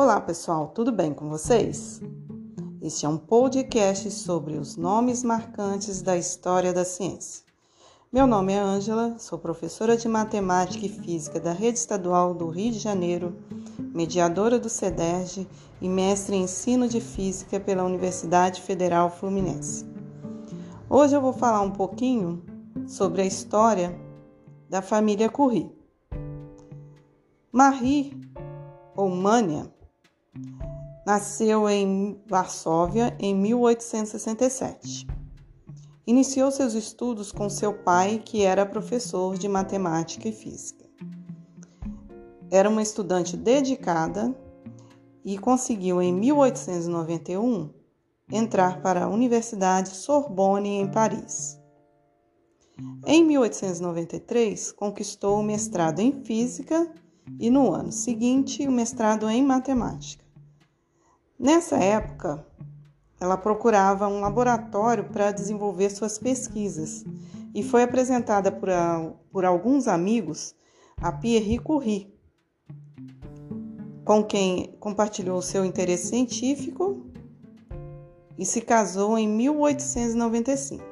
Olá pessoal, tudo bem com vocês? Este é um podcast sobre os nomes marcantes da história da ciência. Meu nome é Ângela, sou professora de Matemática e Física da Rede Estadual do Rio de Janeiro, mediadora do CEDERJ e mestre em Ensino de Física pela Universidade Federal Fluminense. Hoje eu vou falar um pouquinho sobre a história da família Curie. Marie, ou Mania, nasceu em Varsóvia em 1867. Iniciou seus estudos com seu pai, que era professor de matemática e física. Era uma estudante dedicada e conseguiu em 1891 entrar para a Universidade Sorbonne em Paris. Em 1893, conquistou o mestrado em física e no ano seguinte o mestrado em matemática. Nessa época, ela procurava um laboratório para desenvolver suas pesquisas e foi apresentada por, por alguns amigos a Pierre Curie, com quem compartilhou seu interesse científico e se casou em 1895.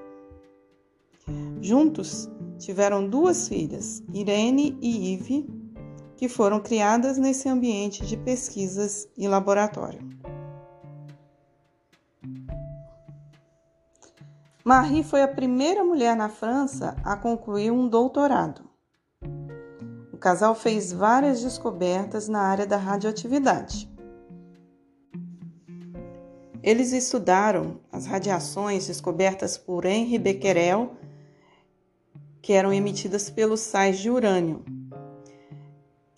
Juntos tiveram duas filhas, Irene e Yves, que foram criadas nesse ambiente de pesquisas e laboratório. Marie foi a primeira mulher na França a concluir um doutorado. O casal fez várias descobertas na área da radioatividade. Eles estudaram as radiações descobertas por Henri Becquerel, que eram emitidas pelos sais de urânio.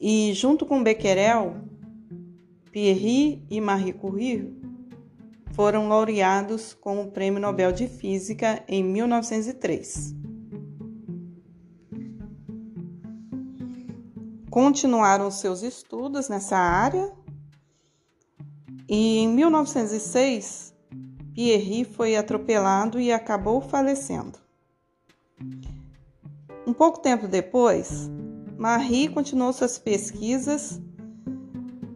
E junto com Becquerel, Pierre e Marie Curie foram laureados com o Prêmio Nobel de Física em 1903. Continuaram seus estudos nessa área e em 1906, Pierre foi atropelado e acabou falecendo. Um pouco tempo depois, Marie continuou suas pesquisas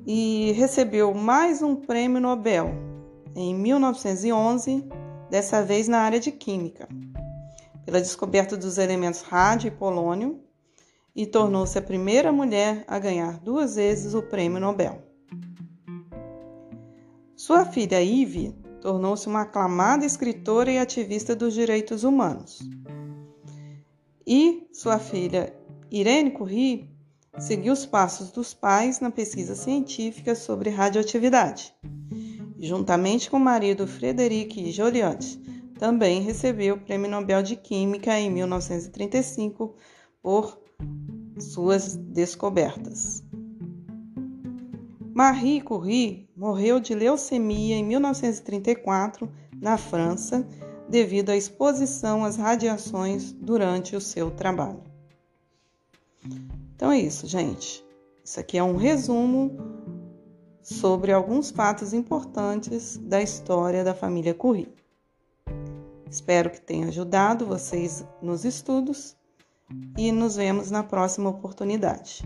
e recebeu mais um prêmio Nobel em 1911, dessa vez na área de química, pela descoberta dos elementos rádio e polônio, e tornou-se a primeira mulher a ganhar duas vezes o prêmio Nobel. Sua filha Ivy tornou-se uma aclamada escritora e ativista dos direitos humanos. E sua filha Irene Curie seguiu os passos dos pais na pesquisa científica sobre radioatividade. Juntamente com o marido Frederic Joliot, também recebeu o Prêmio Nobel de Química em 1935 por suas descobertas. Marie Curie morreu de leucemia em 1934 na França devido à exposição às radiações durante o seu trabalho. Então é isso, gente. Isso aqui é um resumo sobre alguns fatos importantes da história da família Curie. Espero que tenha ajudado vocês nos estudos e nos vemos na próxima oportunidade.